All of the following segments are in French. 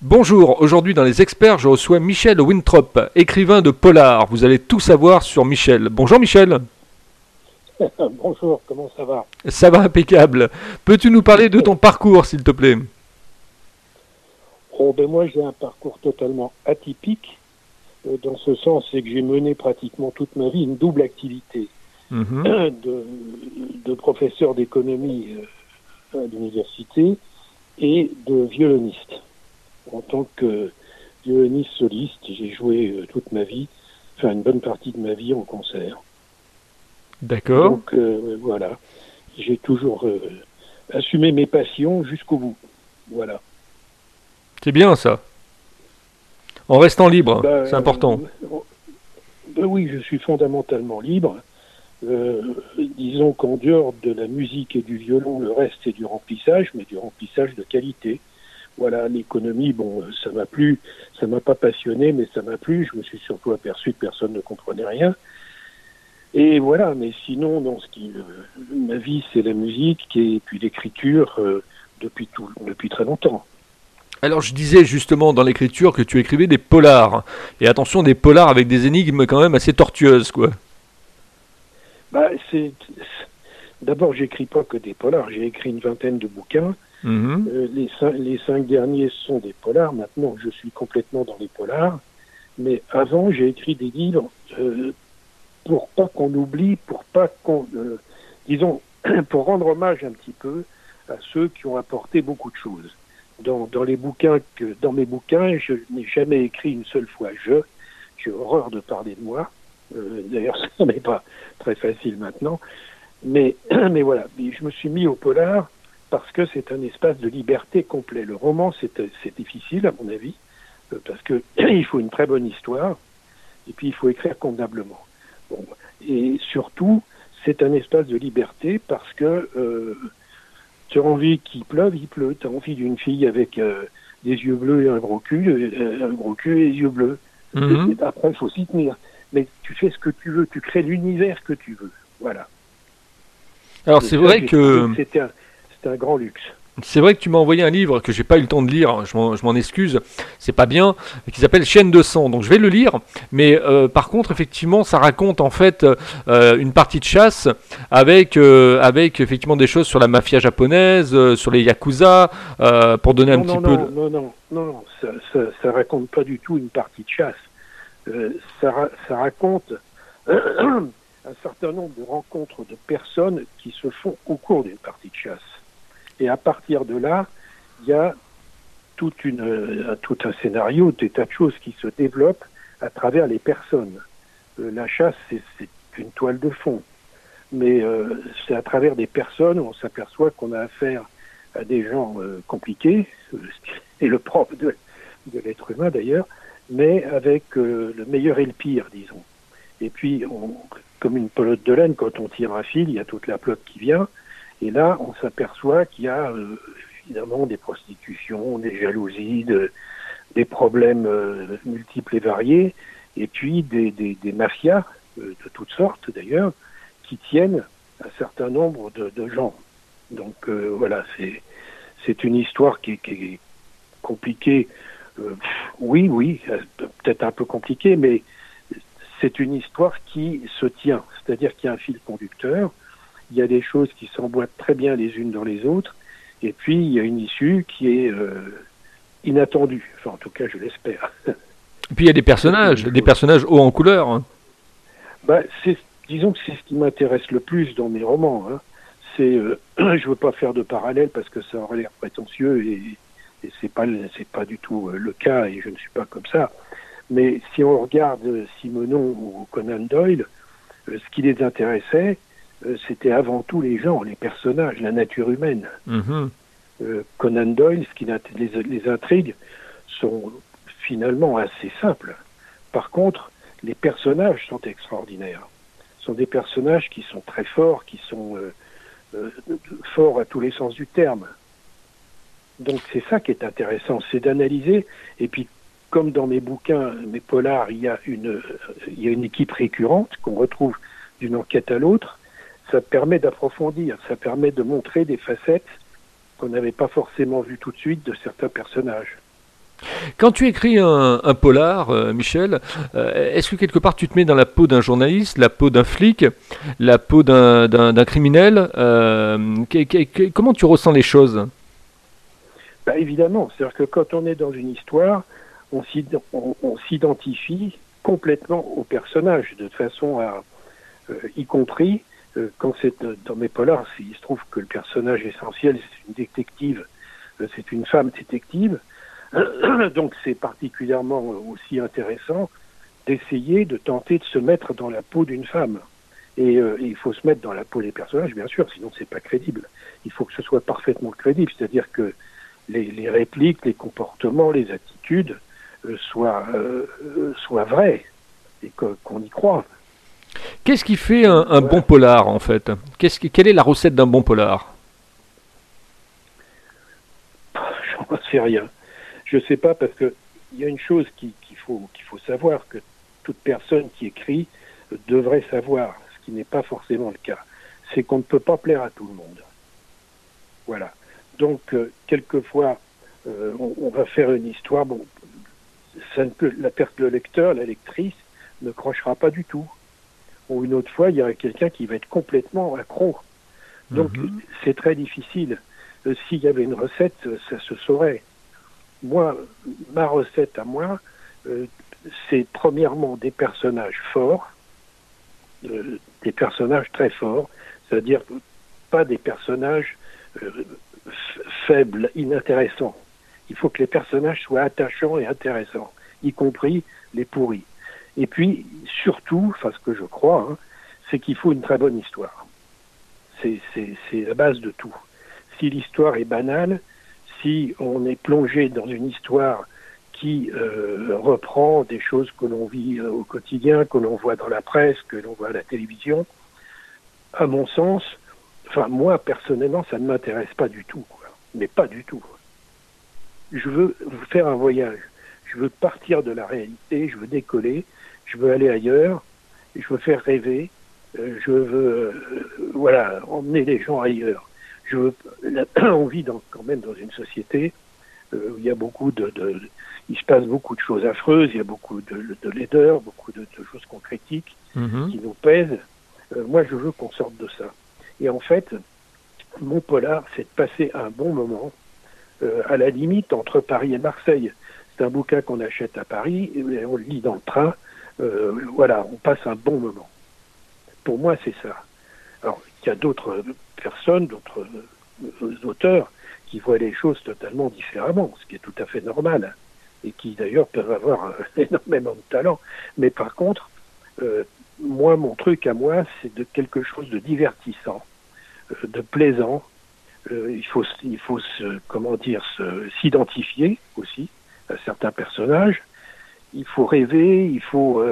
Bonjour, aujourd'hui dans les experts, je reçois Michel Winthrop, écrivain de Polar. Vous allez tout savoir sur Michel. Bonjour Michel. Bonjour, comment ça va? Ça va impeccable. Peux-tu nous parler de ton parcours, s'il te plaît? Oh, ben Moi, j'ai un parcours totalement atypique. Euh, dans ce sens, c'est que j'ai mené pratiquement toute ma vie une double activité. Mhm. de, de, professeur d'économie euh, à l'université et de violoniste en tant que violoniste soliste, j'ai joué euh, toute ma vie, enfin une bonne partie de ma vie en concert. D'accord. Donc euh, voilà, j'ai toujours euh, assumé mes passions jusqu'au bout. Voilà. C'est bien ça. En restant libre, bah, c'est important. Ben oui, je suis fondamentalement libre. disons qu'en dehors de la musique et du violon, le reste c'est du remplissage, mais du remplissage de qualité. Voilà, l'économie, bon, euh, ça m'a plu, ça m'a pas passionné, mais ça m'a plu. Je me suis surtout aperçu que personne ne comprenait rien. Et voilà, mais sinon, dans ce qui, euh, ma vie, c'est la musique et puis l'écriture euh, depuis tout, depuis très longtemps. Alors je disais justement dans l'écriture que tu écrivais des polars. Et attention, des polars avec des énigmes quand même assez tortueuses, quoi. Bah, c'est d'abord j'écris pas que des polars. J'ai écrit une vingtaine de bouquins. Mhm. Euh, les, cinq, derniers sont des polars. Maintenant, je suis complètement dans les polars. Mais avant, j'ai écrit des livres euh, pour pas qu'on oublie, pour pas qu'on, euh, disons, pour rendre hommage un petit peu à ceux qui ont apporté beaucoup de choses. Dans, les bouquins dans mes bouquins, je n'ai jamais écrit une seule fois je. J'ai horreur de parler de moi. D'ailleurs, ce n'est pas très facile maintenant. Mais, mais voilà, je me suis mis au polar parce que c'est un espace de liberté complet. Le roman, c'est difficile, à mon avis, euh, parce que il faut une très bonne histoire, et puis il faut écrire convenablement. Bon. Et surtout, c'est un espace de liberté parce que euh, tu as envie qu'il pleuve, il pleut. Tu as envie d'une fille avec euh, des yeux bleus et un gros cul, euh, un gros cul et des yeux bleus. Mhm. Après, il faut s'y tenir. Mais tu fais ce que tu veux, tu crées l'univers que tu veux. Voilà. Alors c'est vrai que... C'était c'est un grand luxe. C'est vrai que tu m'as envoyé un livre que j'ai pas eu le temps de lire, je m'en excuse, c'est pas bien, qui s'appelle Chaîne de sang. Donc je vais le lire, mais euh, par contre effectivement ça raconte en fait euh, une partie de chasse avec euh, avec effectivement des choses sur la mafia japonaise, sur les yakuza, pour donner un petit peu. Non non non non, ça, ça, ça, raconte pas du tout une partie de chasse. ça, ça raconte un certain nombre de rencontres de personnes qui se font au cours d'une partie de chasse. Et à partir de là, il y a euh, tout un scénario, des tas de choses qui se développent à travers les personnes. Euh, la chasse, c'est une toile de fond. Mais euh, c'est à travers des personnes où on s'aperçoit qu'on a affaire à des gens compliqués, et le propre de, l'être humain d'ailleurs, mais avec le meilleur et le pire, disons. Et puis, comme une pelote de laine, quand on tire un fil, il y a toute la pelote qui vient, et là, on s'aperçoit qu'il y a euh, évidemment des prostitutions, des jalousies, des problèmes euh, multiples et variés, et puis des, des, des mafias euh, de toutes sortes d'ailleurs, qui tiennent un certain nombre de, de gens. Donc voilà, c'est c'est une histoire qui, qui est compliquée. oui, oui, peut-être un peu compliquée, mais c'est une histoire qui se tient, c'est-à-dire qu'il y a un fil conducteur il y a des choses qui s'emboîtent très bien les unes dans les autres, et puis il y a une issue qui est euh, inattendue. Enfin, en tout cas, je l'espère. Et puis il y a des personnages, des personnages hauts en couleur. Hein. Bah, disons que c'est ce qui m'intéresse le plus dans mes romans. Hein. C'est, euh, je veux pas faire de parallèle parce que ça aurait l'air prétentieux et, et c'est pas c'est pas du tout euh, le cas et je ne suis pas comme ça. Mais si on regarde Simonon ou Conan Doyle, euh, ce qui les intéressait, euh, c'était avant tout les gens, les personnages, la nature humaine. Mhm. Euh, Conan Doyle, ce qui les, les intrigues sont finalement assez simples. Par contre, les personnages sont extraordinaires. Ce sont des personnages qui sont très forts, qui sont euh, forts à tous les sens du terme. Donc c'est ça qui est intéressant, c'est d'analyser. Et puis, comme dans mes bouquins, mes polars, il y a une, il y a une équipe récurrente qu'on retrouve d'une enquête à l'autre ça permet d'approfondir, ça permet de montrer des facettes qu'on n'avait pas forcément vues tout de suite de certains personnages. Quand tu écris un, polar, euh, Michel, euh, est-ce que quelque part tu te mets dans la peau d'un journaliste, la peau d'un flic, la peau d'un criminel euh, Comment tu ressens les choses? Bah, Évidemment, c'est-à-dire que quand on est dans une histoire, on s'identifie complètement au personnage, de façon à, y compris quand c'est dans mes polars, il se trouve que le personnage essentiel, c'est une détective, c'est une femme détective. Donc c'est particulièrement aussi intéressant d'essayer de tenter de se mettre dans la peau d'une femme. Et, euh, il faut se mettre dans la peau des personnages, bien sûr, sinon c'est pas crédible. Il faut que ce soit parfaitement crédible, c'est-à-dire que les, répliques, les comportements, les attitudes euh, soient, euh, soient vrais et qu'on y croit. Qu'est-ce qui fait un, bon polar en fait? Quelle est la recette d'un bon polar? J'en sais rien. Je ne sais pas parce qu'il y a une chose qu'il faut, qu'il faut savoir, que toute personne qui écrit devrait savoir, ce qui n'est pas forcément le cas, c'est qu'on ne peut pas plaire à tout le monde. Voilà. Donc, euh, quelquefois, euh, on, va faire une histoire, bon, ça la perte le lecteur, la lectrice, ne crochera pas du tout. Ou une autre fois, il y aura quelqu'un qui va être complètement accro. Donc, mhm. c'est très difficile. Euh, s'il y avait une recette, ça se saurait moi, ma recette à moi, euh, c'est premièrement des personnages forts, euh, des personnages très forts, c'est-à-dire pas des personnages euh, faibles, inintéressants. Il faut que les personnages soient attachants et intéressants, y compris les pourris. Et puis, surtout, enfin ce que je crois, hein, c'est qu'il faut une très bonne histoire. C'est la base de tout. Si l'histoire est banale, si on est plongé dans une histoire qui euh, reprend des choses que l'on vit euh, au quotidien, que l'on voit dans la presse, que l'on voit à la télévision, à mon sens, enfin moi personnellement, ça ne m'intéresse pas du tout, mais pas du tout. Je veux faire un voyage, je veux partir de la réalité, je veux décoller, je veux aller ailleurs, je veux faire rêver, euh, je veux voilà emmener les gens ailleurs je on vit dans, quand même dans une société euh, où il y a beaucoup de, il se passe beaucoup de choses affreuses, il y a beaucoup de, de laideurs, beaucoup de, choses qu'on critique, mhm. qui nous pèsent. Euh, moi, je veux qu'on sorte de ça. Et en fait, mon polar, c'est de passer un bon moment, euh, à la limite entre Paris et Marseille. C'est un bouquin qu'on achète à Paris, et on le lit dans le train. voilà, on passe un bon moment. Pour moi, c'est ça. Alors, il y a d'autres personnes, d'autres euh, auteurs qui voient les choses totalement différemment, ce qui est tout à fait normal, et qui d'ailleurs peuvent avoir euh, énormément de talent. Mais par contre, euh, moi, mon truc à moi, c'est de quelque chose de divertissant, de plaisant. il faut, il faut se, comment dire, s'identifier aussi certains personnages. Il faut rêver, il faut.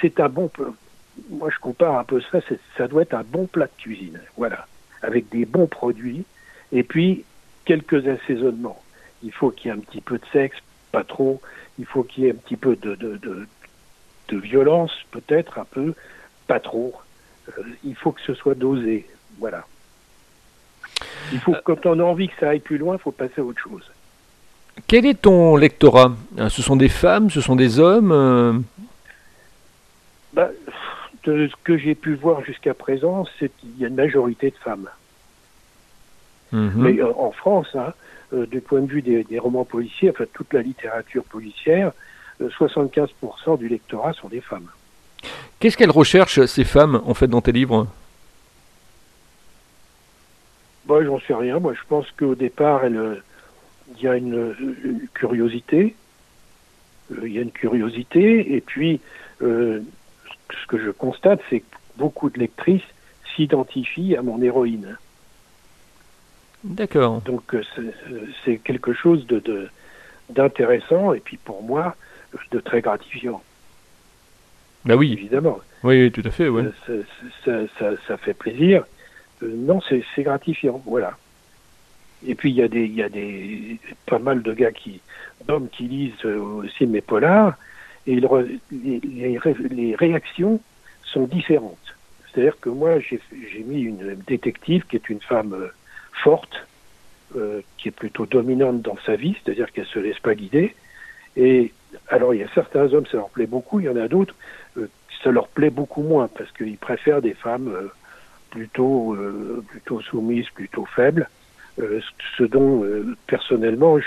c'est un bon moi je compare un peu ça, ça doit être un bon plat de cuisine, voilà, avec des bons produits, et puis quelques assaisonnements. Il faut qu'il y ait un petit peu de sexe, pas trop, il faut qu'il y ait un petit peu de, de, de, violence, peut-être un peu, pas trop. Euh, il faut que ce soit dosé, voilà. Il faut, quand on a envie que ça aille plus loin, il faut passer à autre chose. Quel est ton lectorat Ce sont des femmes, ce sont des hommes euh? bah, de ce que j'ai pu voir jusqu'à présent, c'est qu'il y a une majorité de femmes. Mhm. Mais euh, en France, hein, euh, du point de vue des, romans policiers, enfin toute la littérature policière, 75% euh, du lectorat sont des femmes. Qu'est-ce qu'elles recherchent, ces femmes, en fait, dans tes livres? Moi, j'en sais rien. Moi, je pense qu'au départ, il y a une, curiosité. Il y a une curiosité, et puis ce que je constate, c'est que beaucoup de lectrices s'identifient à mon héroïne. D'accord. Donc euh, c'est quelque chose de d'intéressant et puis pour moi de très gratifiant. Bah oui. Évidemment. Oui, tout à fait. Ouais. Euh, ça, fait plaisir. Euh, non, c'est gratifiant. Voilà. Et puis il y a des, des, pas mal de gars qui, d'hommes qui lisent aussi mes polars et les, les, réactions sont différentes. C'est-à-dire que moi, j'ai mis une détective qui est une femme euh, forte, qui est plutôt dominante dans sa vie, c'est-à-dire qu'elle se laisse pas guider. Et alors, il y a certains hommes, ça leur plaît beaucoup, il y en a d'autres, ça leur plaît beaucoup moins, parce qu'ils préfèrent des femmes plutôt, plutôt soumises, plutôt faibles, ce dont, personnellement,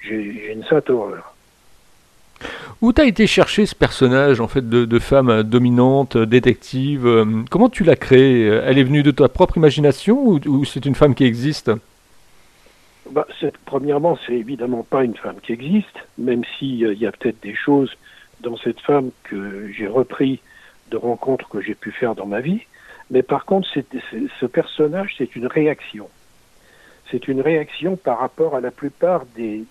j'ai une sainte horreur. Où t'as été chercher ce personnage en fait de, femme dominante, détective euh, Comment tu l'as créé? Elle est venue de ta propre imagination ou, c'est une femme qui existe? Bah, Premièrement, c'est évidemment pas une femme qui existe, même s'il y a peut-être des choses dans cette femme que j'ai repris de rencontres que j'ai pu faire dans ma vie. Mais par contre, ce personnage, c'est une réaction. C'est une réaction par rapport à la plupart des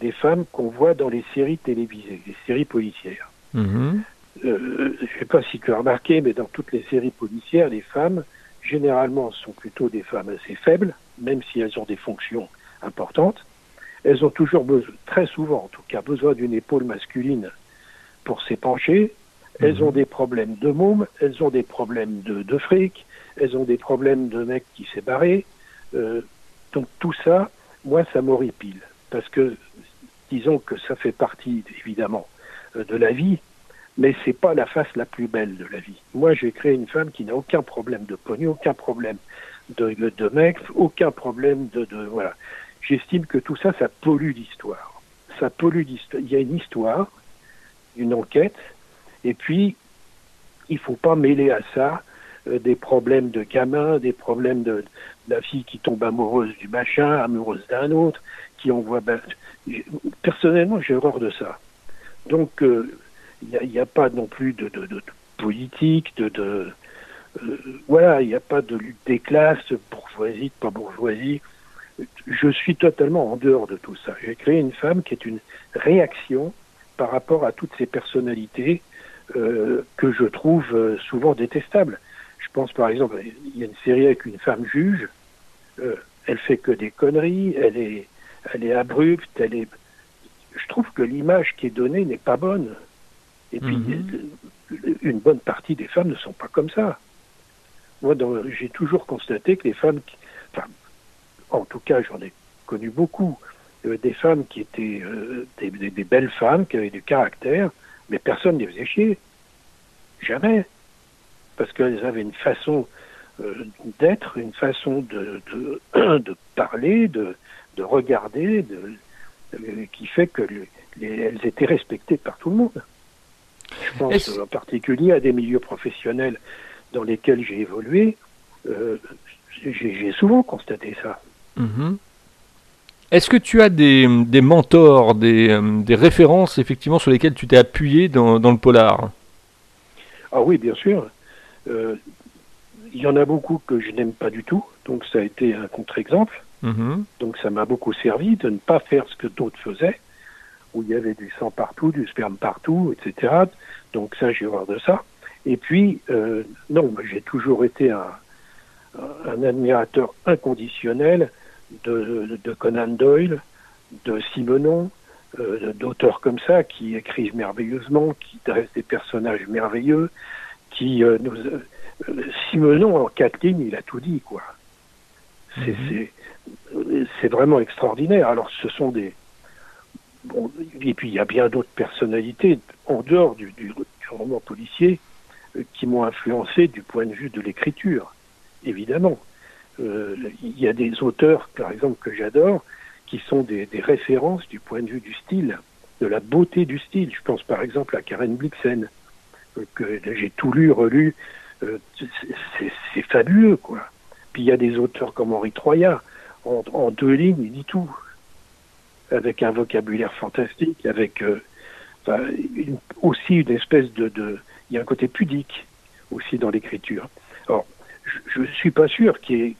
des femmes qu'on voit dans les séries télévisées, les séries policières. Mhm. Euh, je ne sais pas si tu as remarqué, mais dans toutes les séries policières, les femmes, généralement, sont plutôt des femmes assez faibles, même si elles ont des fonctions importantes. Elles ont toujours besoin, très souvent en tout cas, besoin d'une épaule masculine pour s'épancher. Elles mhm. ont des problèmes de môme, elles ont des problèmes de, fric, elles ont des problèmes de mec qui s'est barré. Euh, donc tout ça, moi, ça m'horripile. Parce que disons que ça fait partie évidemment euh, de la vie, mais c'est pas la face la plus belle de la vie. Moi, j'ai créé une femme qui n'a aucun problème de pognon, aucun problème de, de mec, aucun problème de, de voilà. J'estime que tout ça, ça pollue l'histoire. Ça pollue l'histoire. Il y a une histoire, une enquête, et puis il faut pas mêler à ça des problèmes de gamin, des problèmes de, la fille qui tombe amoureuse du machin, amoureuse d'un autre, qui envoie. Ben, personnellement, j'ai horreur de ça. Donc, il euh, n'y a, pas non plus de, politique, de. Euh, voilà, il n'y a pas de lutte des classes, bourgeoisie, pas bourgeoisie. Je suis totalement en dehors de tout ça. J'ai créé une femme qui est une réaction par rapport à toutes ces personnalités que je trouve souvent détestables. Je pense par exemple, il y a une série avec une femme juge, euh, elle fait que des conneries, elle est, elle est abrupte, elle est. Je trouve que l'image qui est donnée n'est pas bonne. Et puis, mhm. une bonne partie des femmes ne sont pas comme ça. Moi, j'ai toujours constaté que les femmes, enfin, en tout cas, j'en ai connu beaucoup, euh, des femmes qui étaient euh, des, des, belles femmes, qui avaient du caractère, mais personne ne les faisait chier. Jamais parce qu'elles avaient une façon euh, d'être, une façon de, de, parler, de, de regarder, de, qui fait que elles étaient respectées par tout le monde. Je pense en particulier à des milieux professionnels dans lesquels j'ai évolué. Euh, j'ai souvent constaté ça. Mhm. Est-ce que tu as des, des mentors, des, euh, des, références effectivement sur lesquelles tu t'es appuyé dans, dans, le polar? Ah oui, bien sûr. Euh, il y en a beaucoup que je n'aime pas du tout, donc ça a été un contre-exemple. Mhm. Donc ça m'a beaucoup servi de ne pas faire ce que d'autres faisaient, où il y avait du sang partout, du sperme partout, etc. Donc ça, j'ai horreur de ça. Et puis, euh, non, j'ai toujours été un, un, admirateur inconditionnel de, de, Conan Doyle, de Simonon, euh, d'auteurs comme ça qui écrivent merveilleusement, qui dressent des personnages merveilleux, qui euh, nous. Euh, Simonon, en quatre lignes, il a tout dit, quoi. C'est mhm. vraiment extraordinaire. Alors, ce sont des. Bon, et puis, il y a bien d'autres personnalités, en dehors du, du, roman policier, euh, qui m'ont influencé du point de vue de l'écriture, évidemment. il y a des auteurs, par exemple, que j'adore, qui sont des, des, références du point de vue du style, de la beauté du style. Je pense par exemple à Karen Blixen, que j'ai tout lu, relu. Euh, c'est fabuleux, quoi. Puis il y a des auteurs comme Henri Troyat, en, deux lignes, il dit tout, avec un vocabulaire fantastique, avec euh, aussi une espèce de, de, Il y a un côté pudique aussi dans l'écriture. Alors, je ne suis pas sûr qu'il y ait,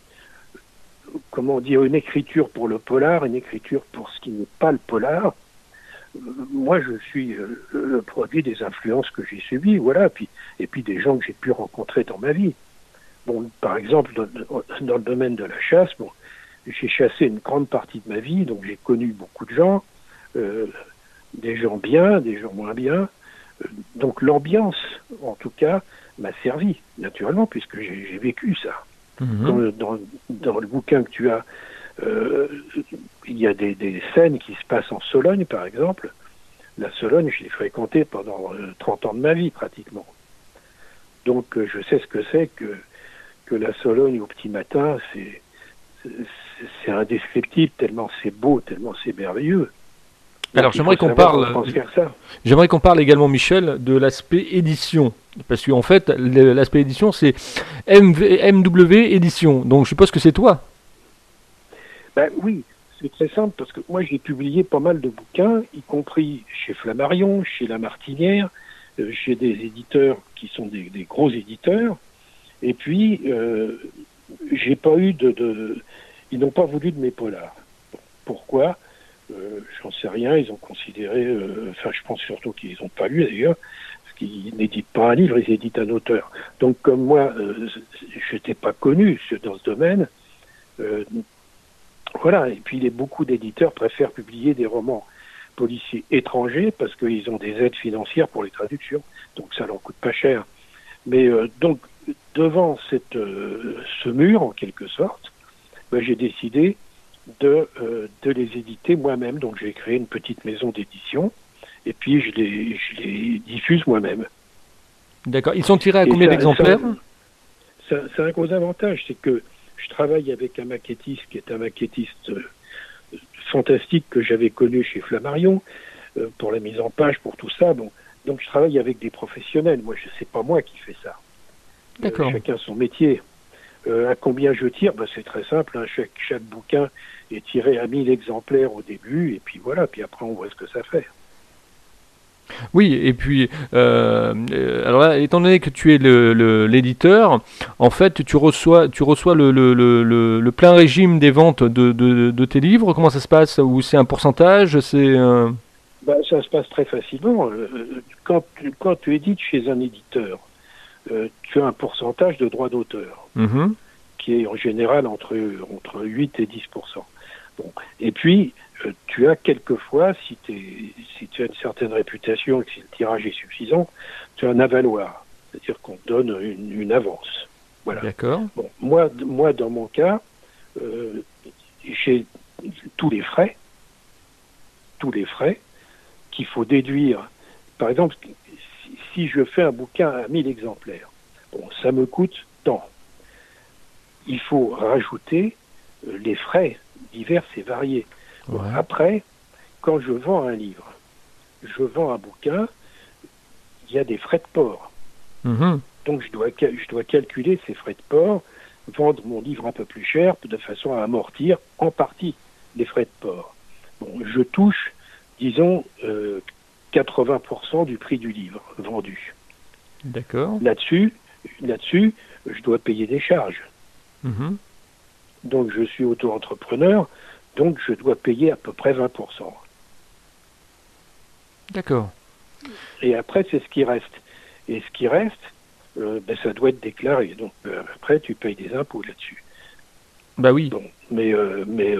comment dire, une écriture pour le polar, une écriture pour ce qui n'est pas le polar, moi, je suis euh, le produit des influences que j'ai subies, voilà, puis, et puis des gens que j'ai pu rencontrer dans ma vie. Bon, par exemple, dans, le domaine de la chasse, bon, j'ai chassé une grande partie de ma vie, donc j'ai connu beaucoup de gens, euh, des gens bien, des gens moins bien. Euh, donc l'ambiance, en tout cas, m'a servi, naturellement, puisque j'ai vécu ça. Mhm. Dans, dans, le bouquin que tu as il y a des, des, scènes qui se passent en Sologne, par exemple. La Sologne, je l'ai fréquentée pendant 30 ans de ma vie, pratiquement. Donc, je sais ce que c'est que, que la Sologne au petit matin, c'est c'est indescriptible tellement c'est beau, tellement c'est merveilleux. Alors j'aimerais qu'on parle, j'aimerais qu'on parle également, Michel, de l'aspect édition, parce qu'en fait l'aspect édition c'est MW édition, donc je suppose que c'est toi. Ben oui, c'est très simple parce que moi j'ai publié pas mal de bouquins, y compris chez Flammarion, chez La Martinière, euh, chez des éditeurs qui sont des, gros éditeurs, et puis euh, j'ai pas eu de, ils n'ont pas voulu de mes polars. Pourquoi? Euh, J'en sais rien. Ils ont considéré, euh, enfin, je pense surtout qu'ils n'ont pas lu d'ailleurs, parce qu'ils n'éditent pas un livre, ils éditent un auteur. Donc, comme moi, euh, je n'étais pas connu dans ce domaine, voilà. Et puis, les, beaucoup d'éditeurs préfèrent publier des romans policiers étrangers parce qu'ils ont des aides financières pour les traductions, donc ça leur coûte pas cher. Mais donc, devant cette, ce mur, en quelque sorte, ben, j'ai décidé de, euh, de les éditer moi-même. Donc j'ai créé une petite maison d'édition et puis je les, je les diffuse moi-même. D'accord. Ils sont tirés à combien d'exemplaires? C'est un gros avantage, c'est que je travaille avec un maquettiste qui est un maquettiste euh, fantastique que j'avais connu chez Flammarion euh, pour la mise en page, pour tout ça. Bon, donc je travaille avec des professionnels. Moi, je sais pas moi qui fais ça. D'accord. chacun son métier. Euh, à combien je tire? Ben, C'est très simple. Hein. Chaque, chaque bouquin est tiré à 1000 exemplaires au début, et puis voilà, puis après on voit ce que ça fait. Oui, et puis, euh, alors là, étant donné que tu es l'éditeur, le, en fait, tu reçois, tu reçois le, le plein régime des ventes de, de, de, tes livres. Comment ça se passe? Ou c'est un pourcentage? C'est ben, ça se passe très facilement. Euh, quand, quand tu édites chez un éditeur, euh, tu as un pourcentage de droit d'auteur, mhm. qui est en général entre, entre 8 et 10 bon. Et puis, euh, tu as quelquefois, si, si tu as une certaine réputation et que si le tirage est suffisant, tu as un avaloir, c'est-à-dire qu'on te donne une, avance. Voilà. D'accord. Bon, moi, moi, dans mon cas, euh, j'ai tous les frais, tous les frais qu'il faut déduire. Par exemple, si je fais un bouquin à 1000 exemplaires, bon, ça me coûte tant. Il faut rajouter euh, les frais divers et variés. Après, quand je vends un livre, je vends un bouquin, il y a des frais de port. Mm-hmm. Donc je dois, je dois calculer ces frais de port, vendre mon livre un peu plus cher de façon à amortir en partie les frais de port. Bon, je touche, disons, euh, 80% du prix du livre vendu. D'accord. Là-dessus, là-dessus, je dois payer des charges. Mhm. Donc je suis auto-entrepreneur, donc je dois payer à peu près 20%. D'accord. Et après, c'est ce qui reste. Et ce qui reste, euh, ben, ça doit être déclaré. Donc euh, après, tu payes des impôts là-dessus. Bah oui. Bon, mais euh, mais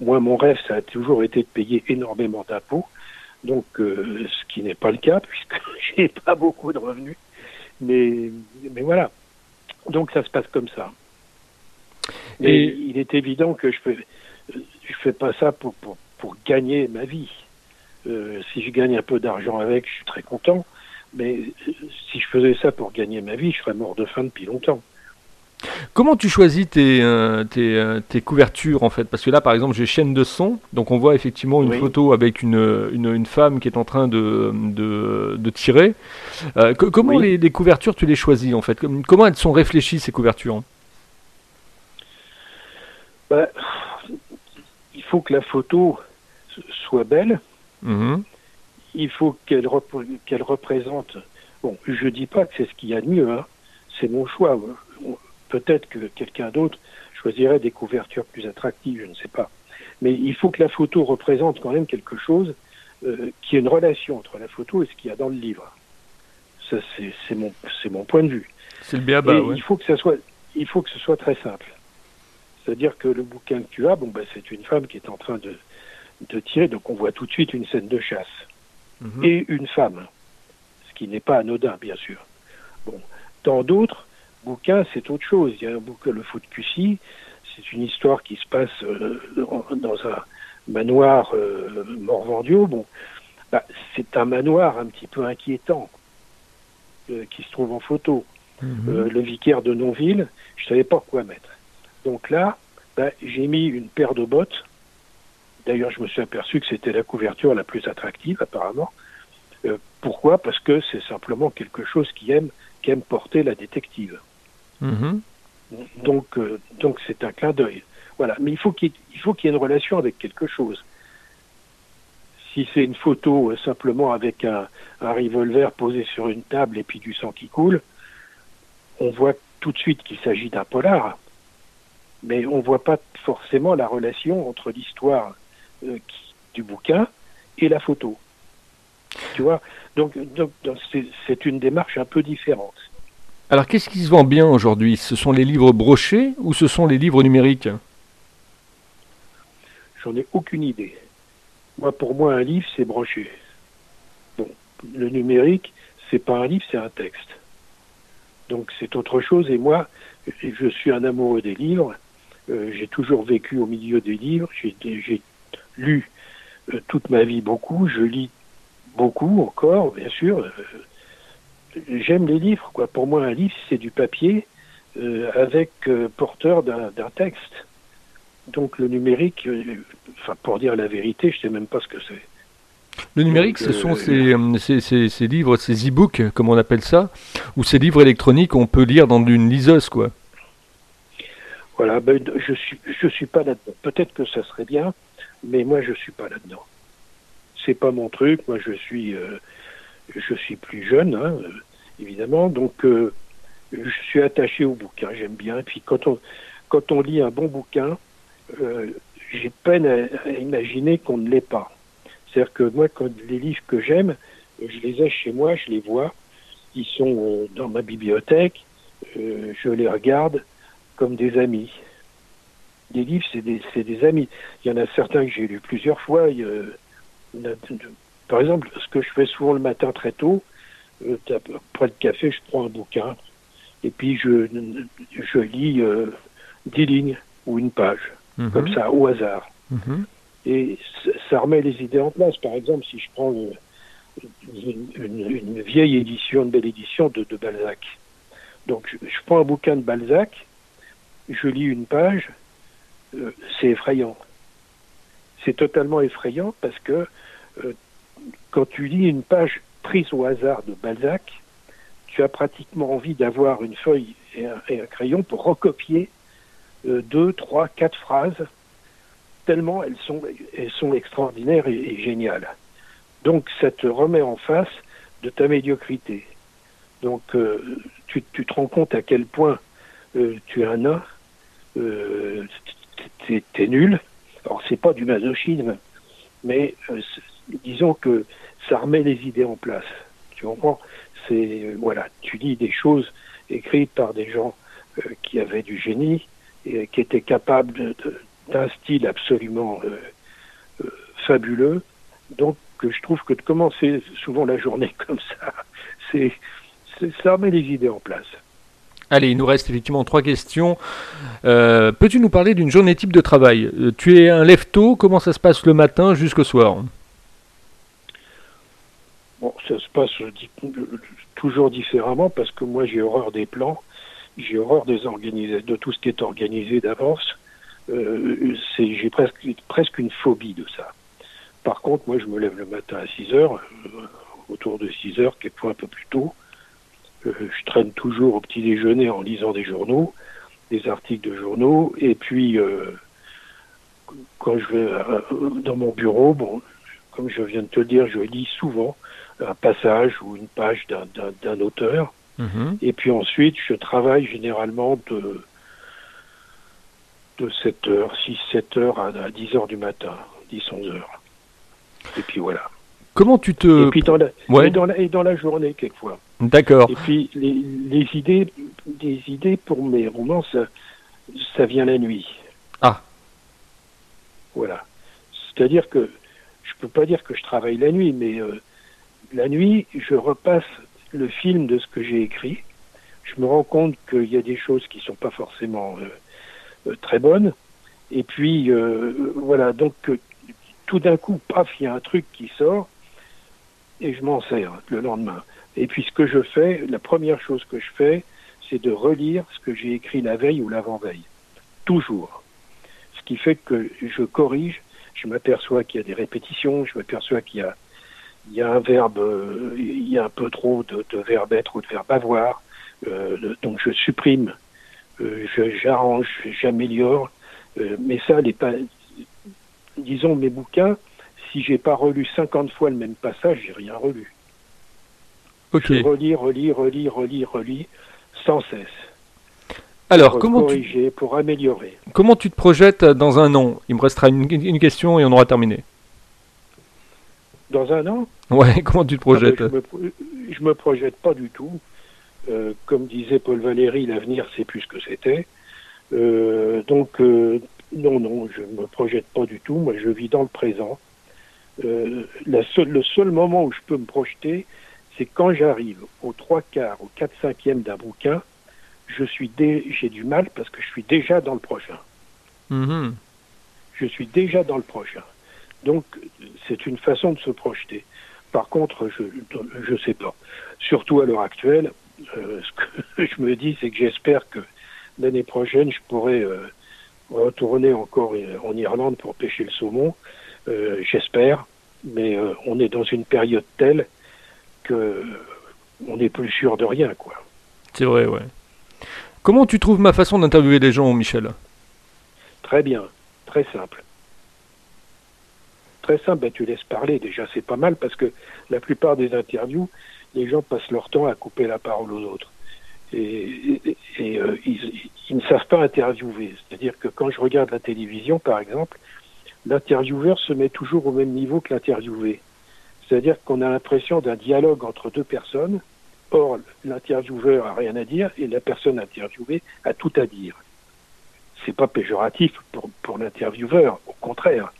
moi, mon rêve, ça a toujours été de payer énormément d'impôts. Donc, ce qui n'est pas le cas puisque j'ai pas beaucoup de revenus. Mais, mais voilà. Donc, ça se passe comme ça. Et il est évident que je fais, je fais pas ça pour, pour, pour gagner ma vie. Euh, si je gagne un peu d'argent avec, je suis très content. Mais euh, si je faisais ça pour gagner ma vie, je serais mort de faim depuis longtemps. Comment tu choisis tes, euh, euh, tes, couvertures en fait? Parce que là par exemple j'ai chaîne de son, donc on voit effectivement une photo avec une, une, femme qui est en train de, de, tirer. Euh, comment les, couvertures tu les choisis en fait? Comment elles sont réfléchies ces couvertures? Bah, faut que la photo soit belle. Mhm. Il faut qu'elle représente. Bon, je dis pas que c'est ce qu'il y a de mieux, hein. c'est mon choix peut-être que quelqu'un d'autre choisirait des couvertures plus attractives, je ne sais pas. Mais il faut que la photo représente quand même quelque chose euh, qui ait une relation entre la photo et ce qu'il y a dans le livre. Ça, c'est mon, mon point de vue. C'est le béaba, Il faut que ça soit, il faut que ce soit très simple. C'est-à-dire que le bouquin que tu as, bon, ben, c'est une femme qui est en train de, de tirer, donc on voit tout de suite une scène de chasse. Mhm. Et une femme, ce qui n'est pas anodin, bien sûr. Bon, dans d'autres, bouquin, c'est autre chose. Il y a un bouquin, Le Fou de Cussy, c'est une histoire qui se passe dans un manoir Morvandio. Bon, bah, c'est un manoir un petit peu inquiétant qui se trouve en photo. Mhm. le vicaire de Nonville, je savais pas quoi mettre. Donc là, bah, j'ai mis une paire de bottes. D'ailleurs, je me suis aperçu que c'était la couverture la plus attractive, apparemment. Euh, pourquoi? Parce que c'est simplement quelque chose qui aime, qui aime porter la détective. Mhm. Donc, euh, donc c'est un clin d'œil. Voilà. Mais il faut qu'il qu'il y ait une relation avec quelque chose. Si c'est une photo euh, simplement avec un, un, revolver posé sur une table et puis du sang qui coule, on voit tout de suite qu'il s'agit d'un polar mais on ne voit pas forcément la relation entre l'histoire euh, du bouquin et la photo. Tu vois? Donc, c'est une démarche un peu différente. Alors qu'est-ce qui se vend bien aujourd'hui? Ce sont les livres brochés ou ce sont les livres numériques? J'en ai aucune idée. Moi, pour moi, un livre, c'est broché. Bon, le numérique, c'est pas un livre, c'est un texte. Donc c'est autre chose. Et moi, je suis un amoureux des livres. Euh, j'ai toujours vécu au milieu des livres. J'ai lu euh, toute ma vie beaucoup. Je lis beaucoup encore, bien sûr. Euh, j'aime les livres. Quoi. Pour moi, un livre, c'est du papier avec porteur d'un texte. Donc le numérique, enfin pour dire la vérité, je sais même pas ce que c'est. Le numérique, ce sont ces, ces, ces, livres, ces e-books, comme on appelle ça, ou ces livres électroniques qu'on peut lire dans une liseuse, quoi. Voilà, ben, je suis je suis pas là-dedans. Peut-être que ça serait bien, mais moi je suis pas là-dedans. C'est pas mon truc. Moi je suis euh, je suis plus jeune, hein, euh, évidemment, donc euh, je suis attaché au bouquin. J'aime bien. Et puis quand on quand on lit un bon bouquin, j'ai peine à, imaginer qu'on ne l'ait pas. C'est-à-dire que moi, quand les livres que j'aime, je les ai chez moi, je les vois, ils sont dans ma bibliothèque, je les regarde, comme des amis. Des livres, c'est des, des, amis. Il y en a certains que j'ai lus plusieurs fois. par exemple, ce que je fais souvent le matin très tôt, euh, après le café, je prends un bouquin et puis je, je lis euh, dix lignes ou une page, mhm. comme ça, au hasard. Mhm. Et ça remet les idées en place. Par exemple, si je prends une, vieille édition, une belle édition de, de Balzac. Donc, je, je, prends un bouquin de Balzac je lis une page, euh, c'est effrayant. C'est totalement effrayant parce que euh, quand tu lis une page prise au hasard de Balzac, tu as pratiquement envie d'avoir une feuille et un, crayon pour recopier euh, deux, trois, quatre phrases, tellement elles sont, extraordinaires et, géniales. Donc ça te remet en face de ta médiocrité. Donc tu, tu, te rends compte à quel point tu es un nain euh, t'es nul. Alors c'est pas du masochisme, mais euh, disons que ça remet les idées en place. Tu comprends? C'est euh, voilà, tu lis des choses écrites par des gens euh, qui avaient du génie et qui étaient capables d'un style absolument fabuleux. Donc je trouve que de commencer souvent la journée comme ça, c'est ça remet les idées en place. Allez, il nous reste effectivement trois questions. Euh, peux-tu nous parler d'une journée type de travail euh, Tu es un lève-tôt, comment ça se passe le matin jusqu'au soir ça se passe toujours différemment parce que moi j'ai horreur des plans, j'ai horreur des organisés, de tout ce qui est organisé d'avance. Euh, j'ai presque, presque une phobie de ça. Par contre, moi je me lève le matin à 6 heures, autour de 6 heures, quelquefois un peu plus tôt je traîne toujours au petit déjeuner en lisant des journaux, des articles de journaux, et puis euh, quand je vais euh, dans mon bureau, bon, comme je viens de te le dire, je lis souvent un passage ou une page d'un auteur, mhm. et puis ensuite je travaille généralement de de 7 heures, 6, 7 heures à, 10 heures du matin, 10, 11 heures. Et puis voilà. Comment tu te... Et puis dans la, et dans la, et dans la journée, quelquefois. D'accord. Et puis les, idées, des idées pour mes romans, ça, vient la nuit. Ah. Voilà. C'est-à-dire que je peux pas dire que je travaille la nuit, mais euh, la nuit, je repasse le film de ce que j'ai écrit. Je me rends compte qu'il y a des choses qui sont pas forcément euh, très bonne. Et puis, voilà, donc tout d'un coup, paf, il y a un truc qui sort et je m'en sers le lendemain. Et puis ce que je fais, la première chose que je fais, c'est de relire ce que j'ai écrit la veille ou l'avant-veille. Toujours. Ce qui fait que je corrige, je m'aperçois qu'il y a des répétitions, je m'aperçois qu'il y a, il y a un verbe, il y a un peu trop de, de verbe être ou de verbe avoir. Euh, donc je supprime, euh, j'arrange, j'améliore. Euh, mais ça, les, disons mes bouquins, si j'ai pas relu 50 fois le même passage, j'ai rien relu. Je relis, relis, relis, relis, relis, sans cesse. Alors, pour comment tu, corriger, pour améliorer. comment tu te projettes dans un an? Il me restera une, une question et on aura terminé. Dans un an, Ouais, comment tu te projettes ah ben, je, me, pro- je me projette pas du tout. Euh, comme disait Paul Valéry, l'avenir c'est plus ce que c'était. Euh, donc euh, non, non, je me projette pas du tout. Moi, je vis dans le présent. Euh, la le seul moment où je peux me projeter, c'est quand j'arrive aux trois quarts, aux quatre cinquièmes d'un bouquin. Je suis, j'ai du mal parce que je suis déjà dans le prochain. Mhm. je suis déjà dans le prochain. Donc, c'est une façon de se projeter. Par contre, je je sais pas. Surtout à l'heure actuelle, euh, ce que je me dis, c'est que j'espère que l'année prochaine, je pourrai euh, retourner encore en Irlande pour pêcher le saumon. Euh, j'espère, mais euh, on est dans une période telle que on n'est plus sûr de rien, quoi. C'est vrai, ouais. Comment tu trouves ma façon d'interviewer les gens, Michel? Très bien, très simple. Très simple, ben, tu laisses parler, déjà c'est pas mal parce que la plupart des interviews, les gens passent leur temps à couper la parole aux autres. Et, et- et, euh, ils, ils ne savent pas interviewer. C'est-à-dire que quand je regarde la télévision, par exemple, l'intervieweur se met toujours au même niveau que l'interviewé. C'est-à-dire qu'on a l'impression d'un dialogue entre deux personnes. Or, l'intervieweur a rien à dire et la personne interviewée a tout à dire c'est pas péjoratif pour, pour l'intervieweur, au contraire.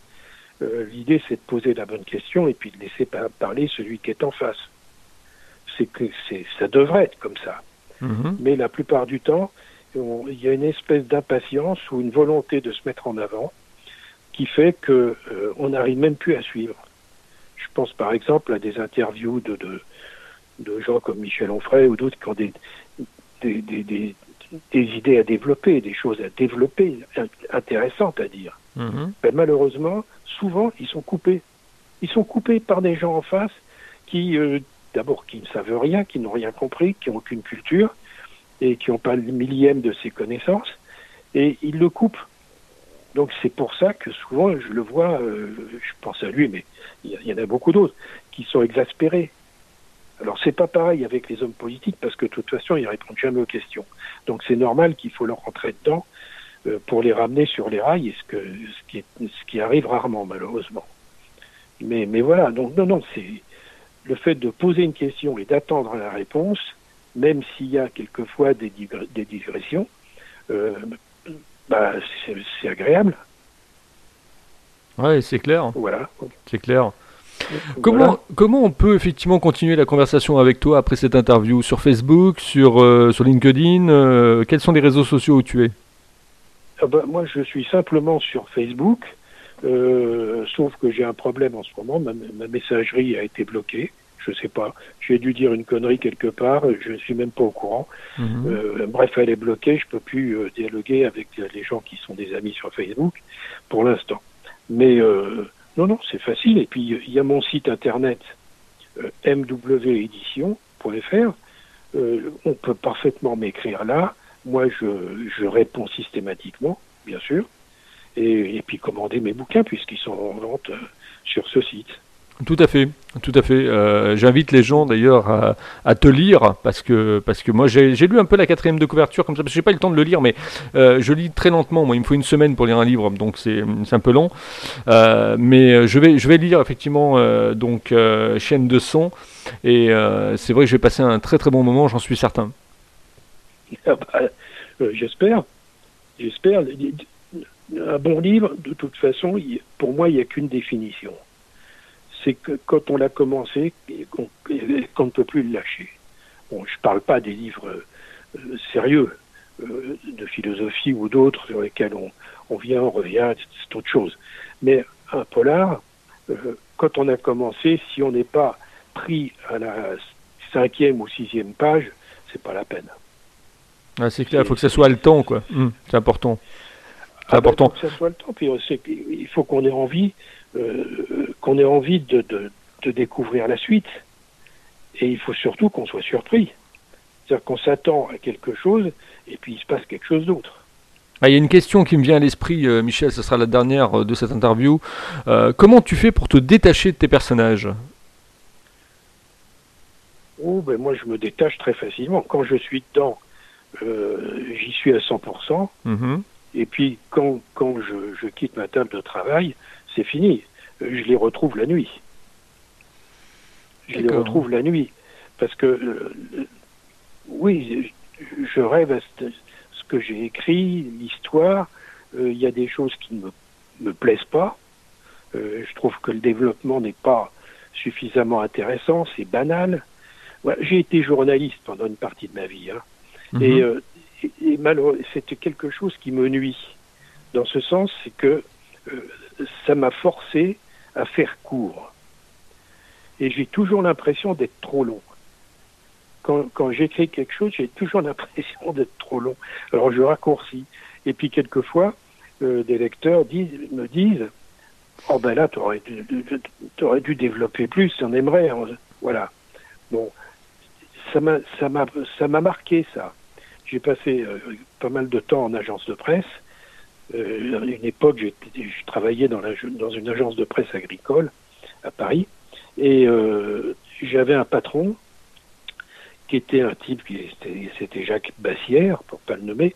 Euh, L'idée, c'est de poser la bonne question et puis de laisser par- parler celui qui est en face. C'est que c'est, ça devrait être comme ça. Mhm. Mais la plupart du temps, il y a une espèce d'impatience ou une volonté de se mettre en avant qui fait que euh, on n'arrive même plus à suivre. Je pense par exemple à des interviews de, de, de gens comme Michel Onfray ou d'autres qui ont des, des, des, idées à développer, des choses à développer, in- intéressantes à dire. Mhm. Ben, malheureusement, souvent, ils sont coupés. Ils sont coupés par des gens en face qui, euh, d'abord, qui ne savent rien, qui n'ont rien compris, qui n'ont aucune culture et qui n'ont pas le millième de ses connaissances, et ils le coupent. Donc c'est pour ça que souvent, je le vois, euh, je pense à lui, mais il y, en a beaucoup d'autres, qui sont exaspérés. Alors c'est pas pareil avec les hommes politiques parce que de toute façon ils répondent jamais aux questions. Donc c'est normal qu'il faut leur rentrer dedans euh, pour les ramener sur les rails, et ce, que, ce, qui, ce qui arrive rarement malheureusement. Mais, mais voilà, donc non, non, c'est le fait de poser une question et d'attendre la réponse, même s'il y a quelquefois des digressions, euh, bah, c'est agréable. Ouais, c'est clair, Voilà. c'est clair. Comment, Voilà. comment on peut effectivement continuer la conversation avec toi après cette interview? Sur Facebook, sur, euh, sur LinkedIn euh, Quels sont les réseaux sociaux où tu es? Ah bah, moi, je suis simplement sur Facebook, euh, sauf que j'ai un problème en ce moment. Ma, ma messagerie a été bloquée. Je sais pas. J'ai dû dire une connerie quelque part. Je ne suis même pas au courant. Mhm. Euh, bref, elle est bloquée. Je peux plus euh, dialoguer avec les gens qui sont des amis sur Facebook pour l'instant. Mais euh, non, non, c'est facile. Et puis il y a mon site internet euh, mwedition.fr. Euh, on peut parfaitement m'écrire là. Moi, je, je réponds systématiquement, bien sûr. Et, et puis commander mes bouquins puisqu'ils sont en vente euh, sur ce site. Tout à fait, tout à fait. Euh, J'invite les gens d'ailleurs à, te lire parce que parce que moi j'ai lu un peu la quatrième de couverture comme ça parce que j'ai pas eu le temps de le lire mais euh, je lis très lentement. Moi il me faut une semaine pour lire un livre donc c'est un peu long. Euh, mais je vais je vais lire effectivement donc chaîne de son et c'est vrai que j'ai passé un très très bon moment j'en suis certain. Ah bah, J'espère. J'espère. Un bon livre, de toute façon, pour moi, il n'y a qu'une définition. C'est que quand on l'a commencé, qu'on ne peut plus le lâcher. Bon, je ne parle pas des livres euh, sérieux. de philosophie ou d'autres sur lesquels on, on vient, on revient, c'est autre chose. Mais un polar, quand on a commencé, si on n'est pas pris à la cinquième ou sixième page, c'est pas la peine. Ah, c'est clair, il faut que ça soit le temps, quoi. Hum, c'est important. C'est ah ben, important. que ça soit le temps. Puis il faut qu'on ait envie, euh, qu'on ait envie de, de, de, découvrir la suite. Et il faut surtout qu'on soit surpris. C'est-à-dire qu'on s'attend à quelque chose et puis il se passe quelque chose d'autre. Ah, il y a une question qui me vient à l'esprit, euh, Michel, ce sera la dernière euh, de cette interview. comment tu fais pour te détacher de tes personnages? Oh, ben moi, je me détache très facilement. Quand je suis dedans, euh, j'y suis à 100%. Mhm. Et puis, quand, quand je, je, quitte ma table de travail, c'est fini. Euh, je les retrouve la nuit. Je les retrouve la nuit. Parce que, euh, oui, je rêve à ce, que j'ai écrit, l'histoire. Il y a des choses qui ne me, me plaisent pas. je trouve que le développement n'est pas suffisamment intéressant, c'est banal j'ai été journaliste pendant une partie de ma vie. Hein. Mhm. Et, euh, c'était quelque chose qui me nuit. Dans ce sens, c'est que euh, ça m'a forcé à faire court. Et j'ai toujours l'impression d'être trop long. Quand, quand j'écris quelque chose, j'ai toujours l'impression d'être trop long. Alors je raccourcis. Et puis quelquefois, euh, des lecteurs me disent Oh ben là, tu aurais, dû développer plus, on aimerait. Hein. Voilà. Bon, ça m'a marqué ça. J'ai passé euh, pas mal de temps en agence de presse. Euh, une époque, je travaillais dans, une agence de presse agricole à Paris et euh, j'avais un patron qui était un type c'était Jacques Bassière pour pas le nommer,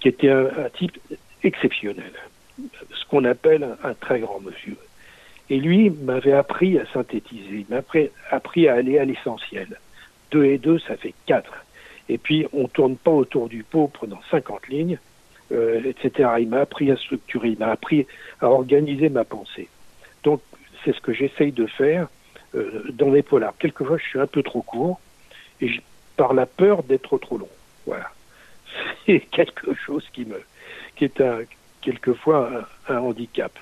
qui était un, type exceptionnel, ce qu'on appelle un, très grand monsieur. Et lui m'avait appris à synthétiser, m'a appris à aller à l'essentiel. 2 et 2, ça fait 4. Et puis, on tourne pas autour du pot pendant 50 lignes, euh, etc. Il m'a appris à structurer, il m'a appris à organiser ma pensée. Donc, c'est ce que j'essaye de faire euh, dans les polars. Quelquefois, je suis un peu trop court et par la peur d'être trop long. Voilà. C'est quelque chose qui me, qui est un, quelquefois un handicap.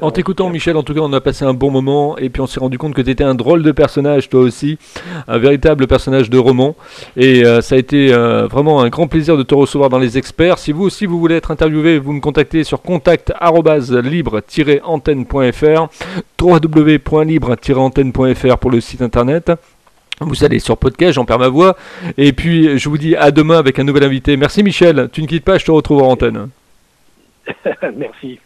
En t'écoutant, Michel, en tout cas, on a passé un bon moment et puis on s'est rendu compte que tu étais un drôle de personnage, toi aussi, un véritable personnage de roman. Et euh, ça a été euh, vraiment un grand plaisir de te recevoir dans les experts. Si vous aussi vous voulez être interviewé, vous me contactez sur contact@libre-antenne.fr, www.libre-antenne.fr pour le site internet. Vous allez sur podcast, j'en perds ma voix. Et puis je vous dis à demain avec un nouvel invité. Merci Michel, tu ne quittes pas, je te retrouve en antenne. Merci.